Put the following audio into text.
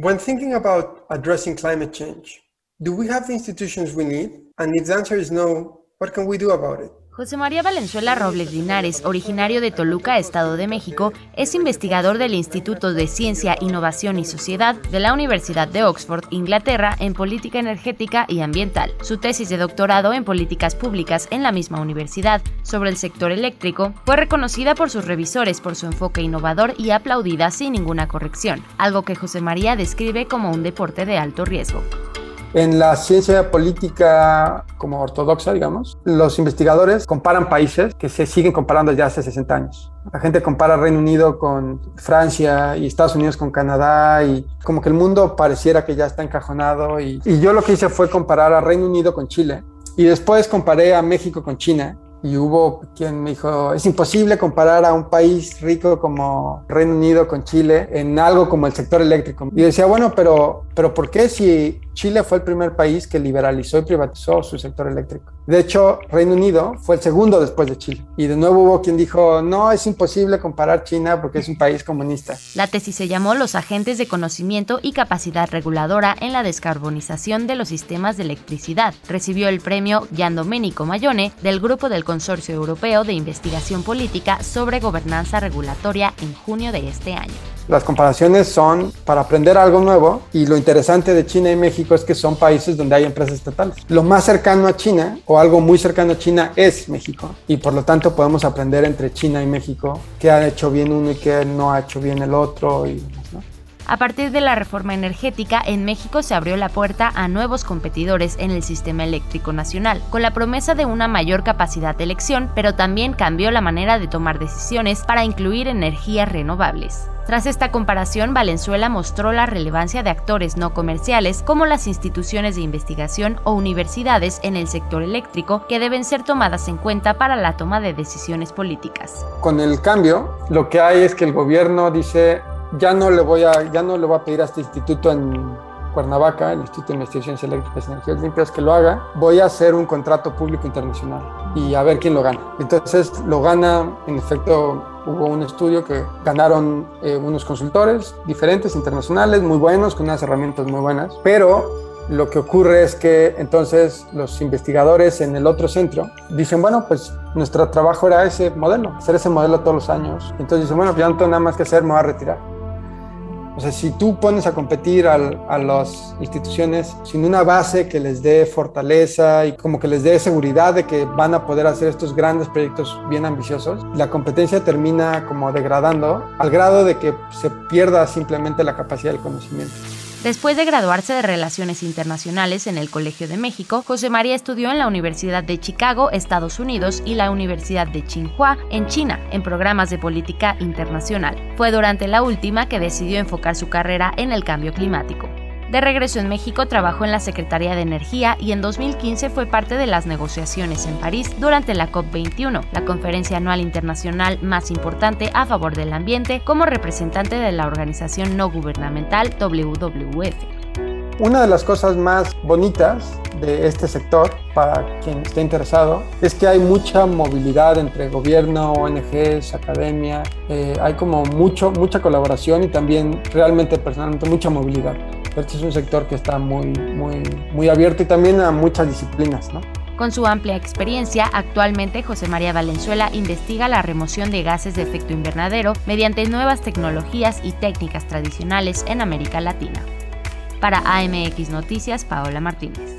When thinking about addressing climate change, do we have the institutions we need? And if the answer is no, what can we do about it? José María Valenzuela Robles Linares, originario de Toluca, Estado de México, es investigador del Instituto de Ciencia, Innovación y Sociedad de la Universidad de Oxford, Inglaterra, en política energética y ambiental. Su tesis de doctorado en políticas públicas en la misma universidad sobre el sector eléctrico fue reconocida por sus revisores por su enfoque innovador y aplaudida sin ninguna corrección, algo que José María describe como un deporte de alto riesgo. En la ciencia política como ortodoxa, digamos, los investigadores comparan países que se siguen comparando ya hace 60 años. La gente compara Reino Unido con Francia y Estados Unidos con Canadá y como que el mundo pareciera que ya está encajonado. Y, y yo lo que hice fue comparar a Reino Unido con Chile y después comparé a México con China y hubo quien me dijo, es imposible comparar a un país rico como Reino Unido con Chile en algo como el sector eléctrico. Y decía, bueno, pero, pero ¿por qué si Chile fue el primer país que liberalizó y privatizó su sector eléctrico? De hecho, Reino Unido fue el segundo después de Chile. Y de nuevo hubo quien dijo, no, es imposible comparar China porque es un país comunista. La tesis se llamó Los agentes de conocimiento y capacidad reguladora en la descarbonización de los sistemas de electricidad. Recibió el premio Gian Domenico Mayone del Grupo del Consorcio Europeo de Investigación Política sobre Gobernanza Regulatoria en junio de este año. Las comparaciones son para aprender algo nuevo y lo interesante de China y México es que son países donde hay empresas estatales. Lo más cercano a China o algo muy cercano a China es México y por lo tanto podemos aprender entre China y México qué ha hecho bien uno y qué no ha hecho bien el otro y a partir de la reforma energética, en México se abrió la puerta a nuevos competidores en el sistema eléctrico nacional, con la promesa de una mayor capacidad de elección, pero también cambió la manera de tomar decisiones para incluir energías renovables. Tras esta comparación, Valenzuela mostró la relevancia de actores no comerciales como las instituciones de investigación o universidades en el sector eléctrico que deben ser tomadas en cuenta para la toma de decisiones políticas. Con el cambio, lo que hay es que el gobierno dice ya no le voy a, ya no le voy a pedir a este instituto en Cuernavaca, el Instituto de Investigaciones Eléctricas y Energías Limpias, que lo haga. Voy a hacer un contrato público internacional y a ver quién lo gana. Entonces lo gana, en efecto, hubo un estudio que ganaron eh, unos consultores diferentes, internacionales, muy buenos, con unas herramientas muy buenas, pero lo que ocurre es que entonces los investigadores en el otro centro dicen, bueno, pues nuestro trabajo era ese modelo, hacer ese modelo todos los años. Entonces dicen, bueno, ya no tengo nada más que hacer, me voy a retirar. O sea, si tú pones a competir a las instituciones sin una base que les dé fortaleza y como que les dé seguridad de que van a poder hacer estos grandes proyectos bien ambiciosos, la competencia termina como degradando al grado de que se pierda simplemente la capacidad del conocimiento. Después de graduarse de Relaciones Internacionales en el Colegio de México, José María estudió en la Universidad de Chicago, Estados Unidos, y la Universidad de Tsinghua, en China, en programas de política internacional. Fue durante la última que decidió enfocar su carrera en el cambio climático. De regreso en México trabajó en la Secretaría de Energía y en 2015 fue parte de las negociaciones en París durante la COP21, la conferencia anual internacional más importante a favor del ambiente, como representante de la organización no gubernamental WWF. Una de las cosas más bonitas de este sector, para quien esté interesado, es que hay mucha movilidad entre gobierno, ONGs, academia, eh, hay como mucho, mucha colaboración y también realmente personalmente mucha movilidad. Este es un sector que está muy, muy, muy abierto y también a muchas disciplinas, ¿no? Con su amplia experiencia, actualmente José María Valenzuela investiga la remoción de gases de efecto invernadero mediante nuevas tecnologías y técnicas tradicionales en América Latina. Para AMX Noticias, Paola Martínez.